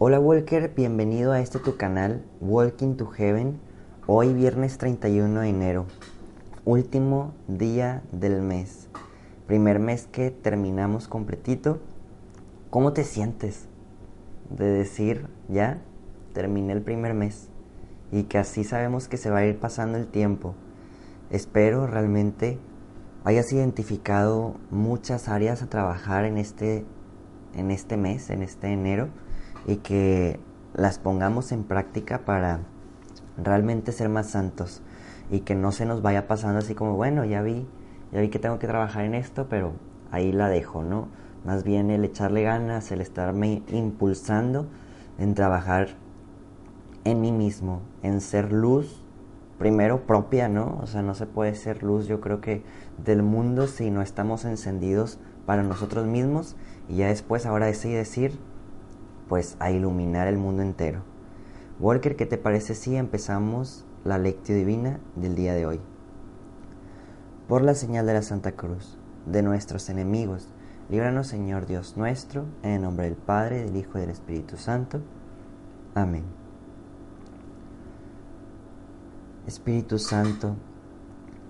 Hola Walker, bienvenido a este tu canal Walking to Heaven. Hoy viernes 31 de enero, último día del mes, primer mes que terminamos completito. ¿Cómo te sientes de decir ya terminé el primer mes y que así sabemos que se va a ir pasando el tiempo? Espero realmente hayas identificado muchas áreas a trabajar en este en este mes, en este enero y que las pongamos en práctica para realmente ser más santos y que no se nos vaya pasando así como, bueno, ya vi, ya vi que tengo que trabajar en esto, pero ahí la dejo, ¿no? Más bien el echarle ganas, el estarme impulsando en trabajar en mí mismo, en ser luz, primero propia, ¿no? O sea, no se puede ser luz, yo creo que del mundo si no estamos encendidos para nosotros mismos y ya después ahora decir decir pues a iluminar el mundo entero. Walker, ¿qué te parece si empezamos la lectio divina del día de hoy? Por la señal de la Santa Cruz, de nuestros enemigos, líbranos Señor Dios nuestro, en el nombre del Padre, del Hijo y del Espíritu Santo. Amén. Espíritu Santo,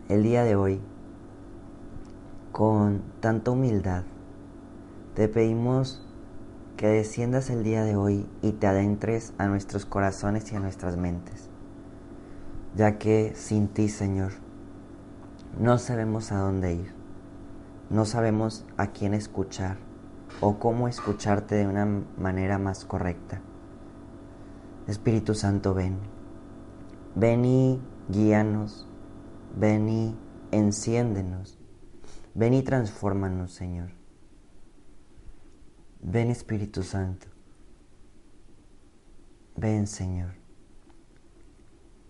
el día de hoy, con tanta humildad, te pedimos que desciendas el día de hoy y te adentres a nuestros corazones y a nuestras mentes, ya que sin ti, Señor, no sabemos a dónde ir, no sabemos a quién escuchar o cómo escucharte de una manera más correcta. Espíritu Santo, ven, ven y guíanos, ven y enciéndenos, ven y transfórmanos, Señor. Ven Espíritu Santo. Ven Señor.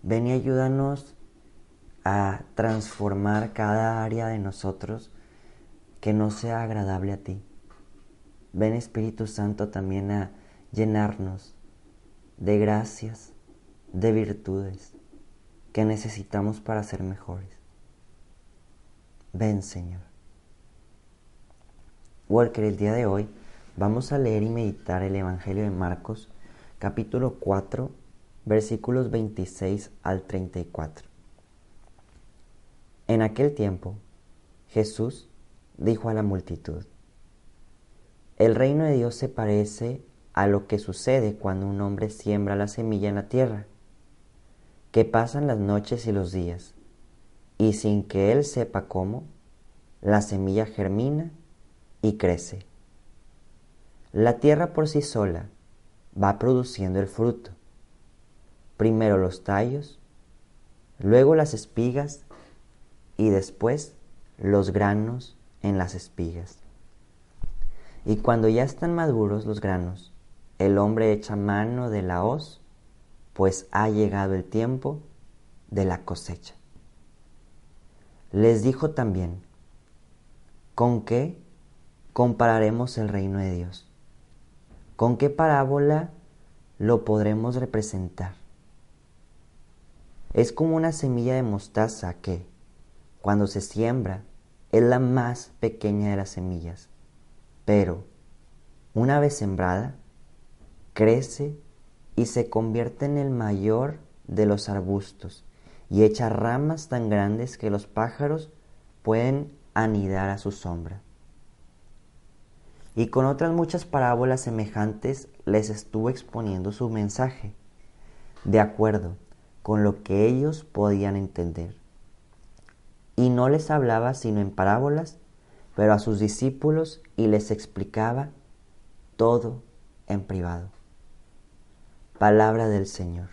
Ven y ayúdanos a transformar cada área de nosotros que no sea agradable a ti. Ven Espíritu Santo también a llenarnos de gracias, de virtudes que necesitamos para ser mejores. Ven Señor. Walker, el día de hoy Vamos a leer y meditar el Evangelio de Marcos, capítulo 4, versículos 26 al 34. En aquel tiempo, Jesús dijo a la multitud, El reino de Dios se parece a lo que sucede cuando un hombre siembra la semilla en la tierra, que pasan las noches y los días, y sin que él sepa cómo, la semilla germina y crece la tierra por sí sola va produciendo el fruto. Primero los tallos, luego las espigas y después los granos en las espigas. Y cuando ya están maduros los granos, el hombre echa mano de la hoz, pues ha llegado el tiempo de la cosecha. Les dijo también, ¿con qué compararemos el reino de Dios? ¿Con qué parábola lo podremos representar? Es como una semilla de mostaza que, cuando se siembra, es la más pequeña de las semillas, pero una vez sembrada, crece y se convierte en el mayor de los arbustos y echa ramas tan grandes que los pájaros pueden anidar a su sombra y con otras muchas parábolas semejantes les estuvo exponiendo su mensaje, de acuerdo con lo que ellos podían entender. Y no les hablaba sino en parábolas, pero a sus discípulos y les explicaba todo en privado. Palabra del Señor.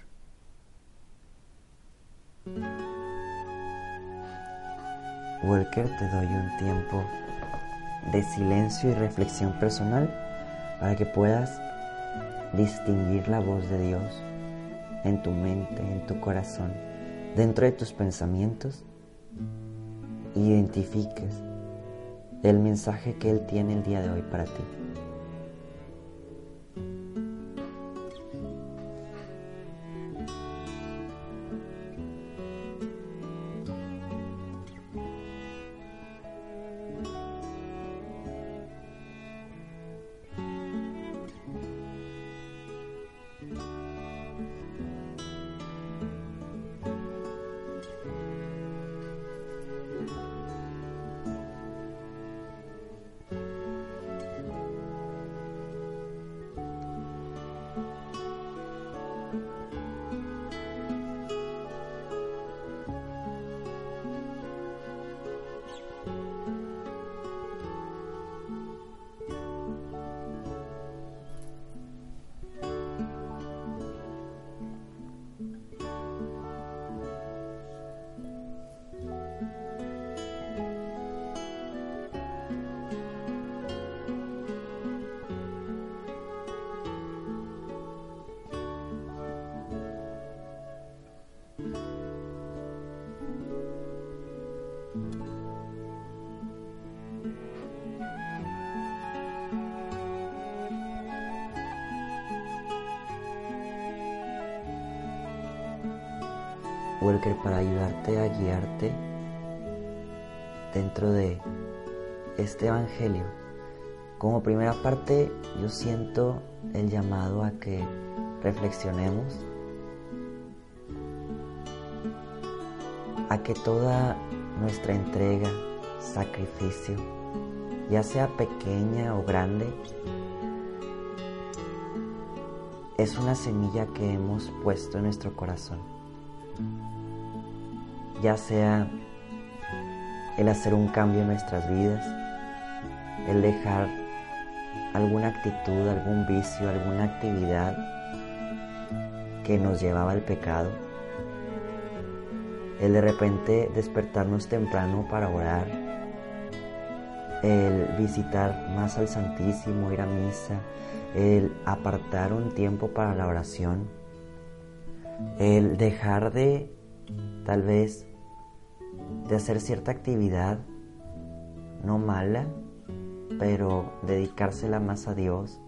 Walker, te doy un tiempo de silencio y reflexión personal para que puedas distinguir la voz de Dios en tu mente, en tu corazón, dentro de tus pensamientos, identifiques el mensaje que Él tiene el día de hoy para ti. Walker para ayudarte a guiarte dentro de este Evangelio. Como primera parte yo siento el llamado a que reflexionemos, a que toda nuestra entrega, sacrificio, ya sea pequeña o grande, es una semilla que hemos puesto en nuestro corazón ya sea el hacer un cambio en nuestras vidas, el dejar alguna actitud, algún vicio, alguna actividad que nos llevaba al pecado, el de repente despertarnos temprano para orar, el visitar más al Santísimo, ir a misa, el apartar un tiempo para la oración, el dejar de tal vez de hacer cierta actividad, no mala, pero dedicársela más a Dios.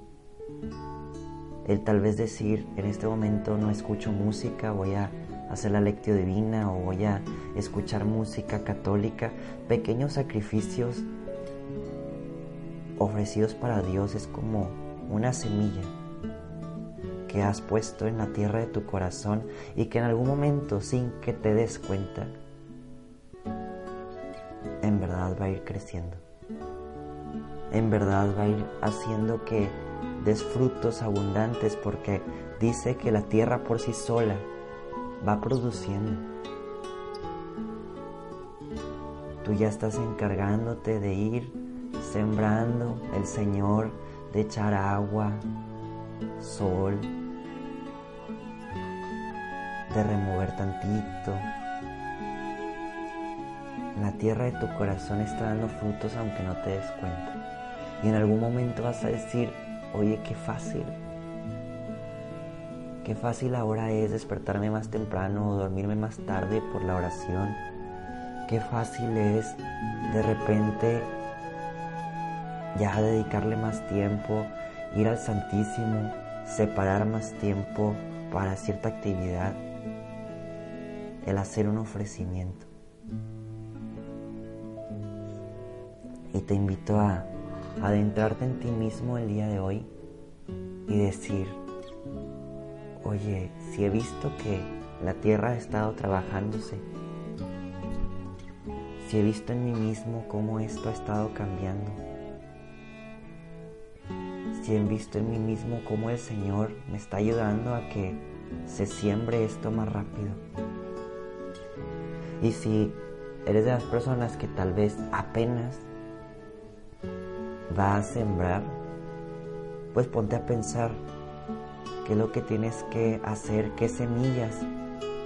El tal vez decir, en este momento no escucho música, voy a hacer la lectio divina o voy a escuchar música católica, pequeños sacrificios ofrecidos para Dios es como una semilla que has puesto en la tierra de tu corazón y que en algún momento sin que te des cuenta en verdad va a ir creciendo. En verdad va a ir haciendo que des frutos abundantes porque dice que la tierra por sí sola va produciendo. Tú ya estás encargándote de ir sembrando el Señor, de echar agua, sol, de remover tantito, la tierra de tu corazón está dando frutos aunque no te des cuenta. Y en algún momento vas a decir, oye, qué fácil. Qué fácil ahora es despertarme más temprano o dormirme más tarde por la oración. Qué fácil es de repente ya dedicarle más tiempo, ir al Santísimo, separar más tiempo para cierta actividad, el hacer un ofrecimiento. Y te invito a adentrarte en ti mismo el día de hoy y decir, oye, si he visto que la tierra ha estado trabajándose, si he visto en mí mismo cómo esto ha estado cambiando, si he visto en mí mismo cómo el Señor me está ayudando a que se siembre esto más rápido. Y si eres de las personas que tal vez apenas va a sembrar, pues ponte a pensar qué es lo que tienes que hacer, qué semillas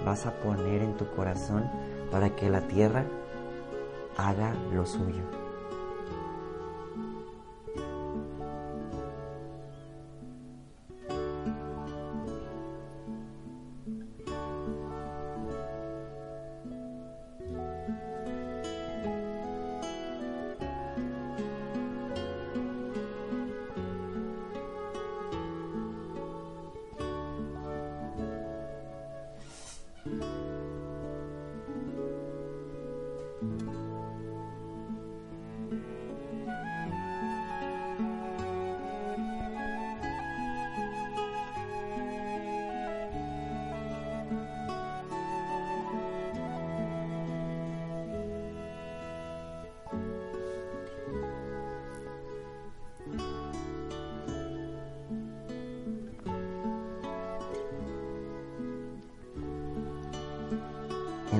vas a poner en tu corazón para que la tierra haga lo suyo.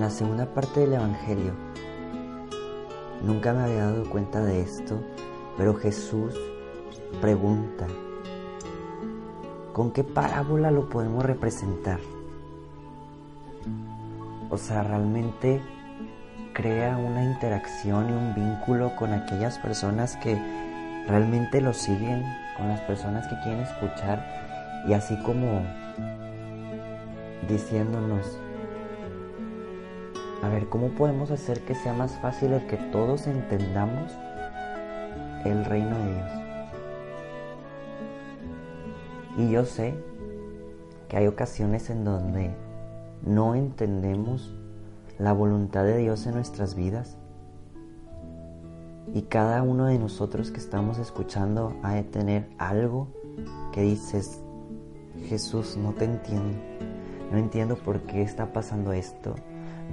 La segunda parte del Evangelio, nunca me había dado cuenta de esto, pero Jesús pregunta, ¿con qué parábola lo podemos representar? O sea, realmente crea una interacción y un vínculo con aquellas personas que realmente lo siguen, con las personas que quieren escuchar y así como diciéndonos, a ver, ¿cómo podemos hacer que sea más fácil el que todos entendamos el reino de Dios? Y yo sé que hay ocasiones en donde no entendemos la voluntad de Dios en nuestras vidas. Y cada uno de nosotros que estamos escuchando ha de tener algo que dices, Jesús, no te entiendo. No entiendo por qué está pasando esto.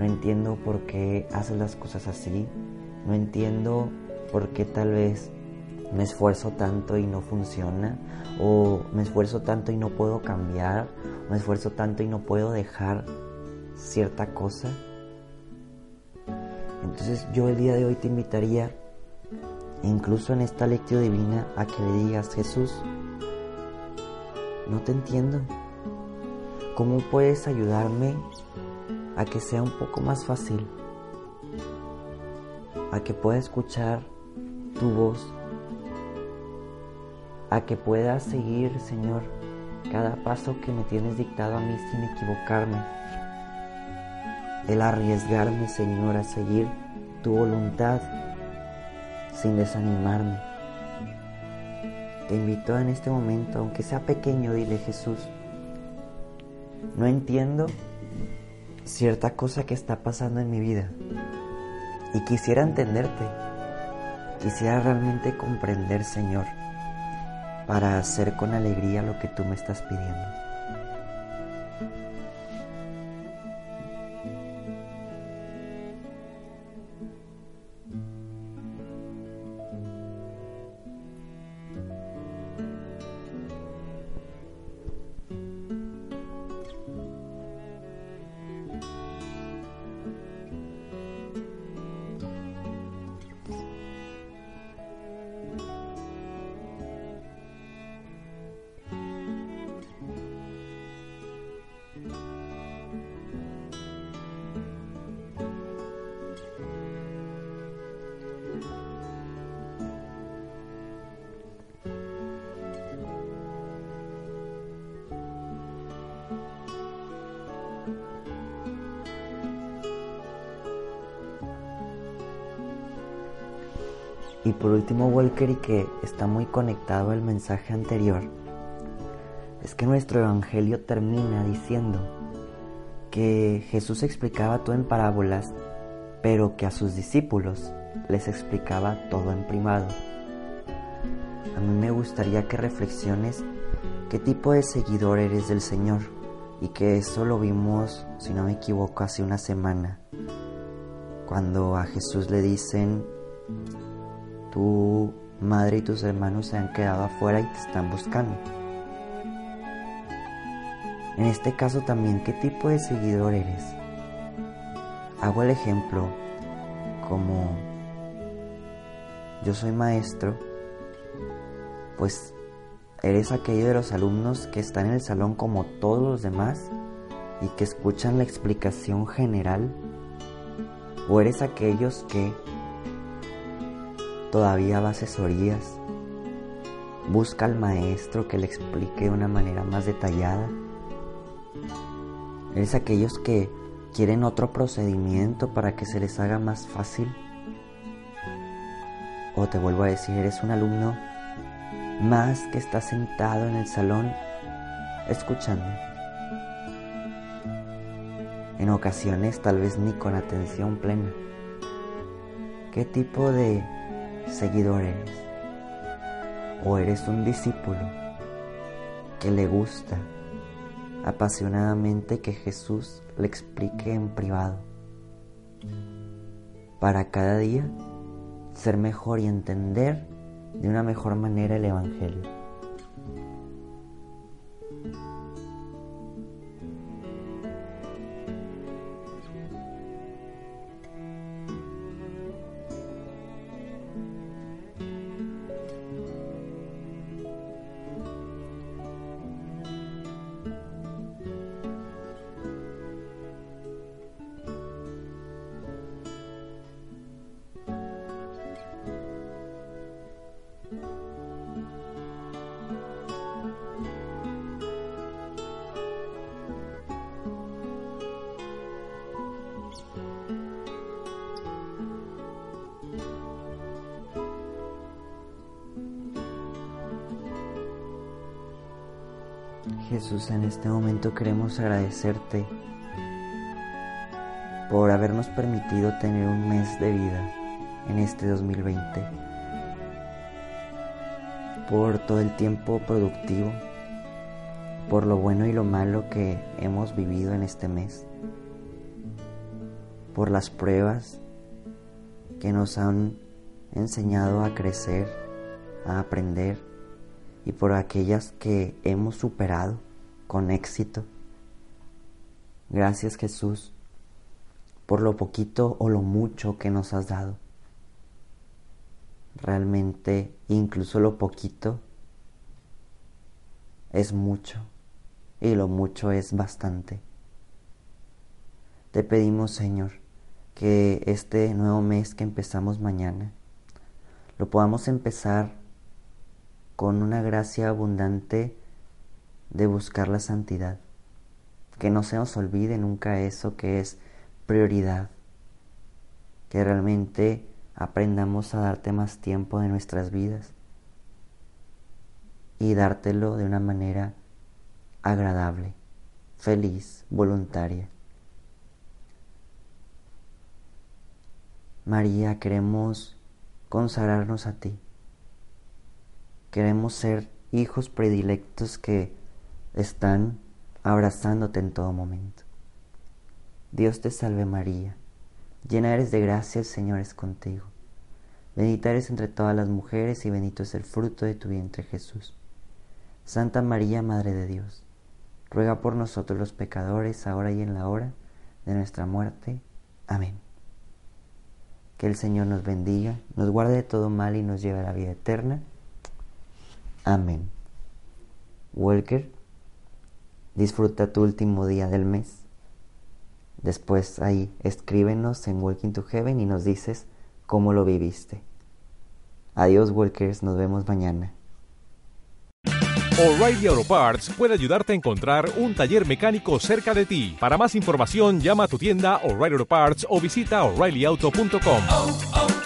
No entiendo por qué haces las cosas así. No entiendo por qué tal vez me esfuerzo tanto y no funciona. O me esfuerzo tanto y no puedo cambiar. me esfuerzo tanto y no puedo dejar cierta cosa. Entonces yo el día de hoy te invitaría, incluso en esta lectura divina, a que le digas, Jesús, no te entiendo. ¿Cómo puedes ayudarme a que sea un poco más fácil? A que pueda escuchar tu voz. A que pueda seguir, Señor, cada paso que me tienes dictado a mí sin equivocarme el arriesgarme, Señor, a seguir tu voluntad sin desanimarme. Te invito en este momento, aunque sea pequeño, dile Jesús, no entiendo cierta cosa que está pasando en mi vida y quisiera entenderte, quisiera realmente comprender, Señor, para hacer con alegría lo que tú me estás pidiendo. Y por último, Walker, y que está muy conectado al mensaje anterior, es que nuestro Evangelio termina diciendo que Jesús explicaba todo en parábolas, pero que a sus discípulos les explicaba todo en privado. A mí me gustaría que reflexiones qué tipo de seguidor eres del Señor y que eso lo vimos, si no me equivoco, hace una semana, cuando a Jesús le dicen, tu madre y tus hermanos se han quedado afuera y te están buscando. En este caso también, ¿qué tipo de seguidor eres? Hago el ejemplo como yo soy maestro, pues eres aquello de los alumnos que están en el salón como todos los demás y que escuchan la explicación general, o eres aquellos que todavía va asesorías, busca al maestro que le explique de una manera más detallada. Eres aquellos que quieren otro procedimiento para que se les haga más fácil. O te vuelvo a decir, eres un alumno más que está sentado en el salón escuchando. En ocasiones tal vez ni con atención plena. ¿Qué tipo de seguidor eres? ¿O eres un discípulo que le gusta apasionadamente que Jesús le explique en privado? Para cada día ser mejor y entender de una mejor manera el Evangelio. Jesús, en este momento queremos agradecerte por habernos permitido tener un mes de vida en este 2020, por todo el tiempo productivo, por lo bueno y lo malo que hemos vivido en este mes, por las pruebas que nos han enseñado a crecer, a aprender y por aquellas que hemos superado con éxito. Gracias Jesús por lo poquito o lo mucho que nos has dado. Realmente incluso lo poquito es mucho y lo mucho es bastante. Te pedimos Señor que este nuevo mes que empezamos mañana lo podamos empezar con una gracia abundante de buscar la santidad. Que no se nos olvide nunca eso que es prioridad. Que realmente aprendamos a darte más tiempo de nuestras vidas y dártelo de una manera agradable, feliz, voluntaria. María, queremos consagrarnos a ti. Queremos ser hijos predilectos que están abrazándote en todo momento. Dios te salve María, llena eres de gracia, el Señor es contigo. Bendita eres entre todas las mujeres y bendito es el fruto de tu vientre Jesús. Santa María, Madre de Dios, ruega por nosotros los pecadores, ahora y en la hora de nuestra muerte. Amén. Que el Señor nos bendiga, nos guarde de todo mal y nos lleve a la vida eterna. Amén. Walker, disfruta tu último día del mes Después ahí escríbenos en Walking to Heaven y nos dices cómo lo viviste. Adiós Walkers, nos vemos mañana. O'Reilly Auto Parts puede ayudarte a encontrar un taller mecánico cerca de ti. Para más información llama a tu tienda O'Reilly Auto Parts o visita oreillyauto.com.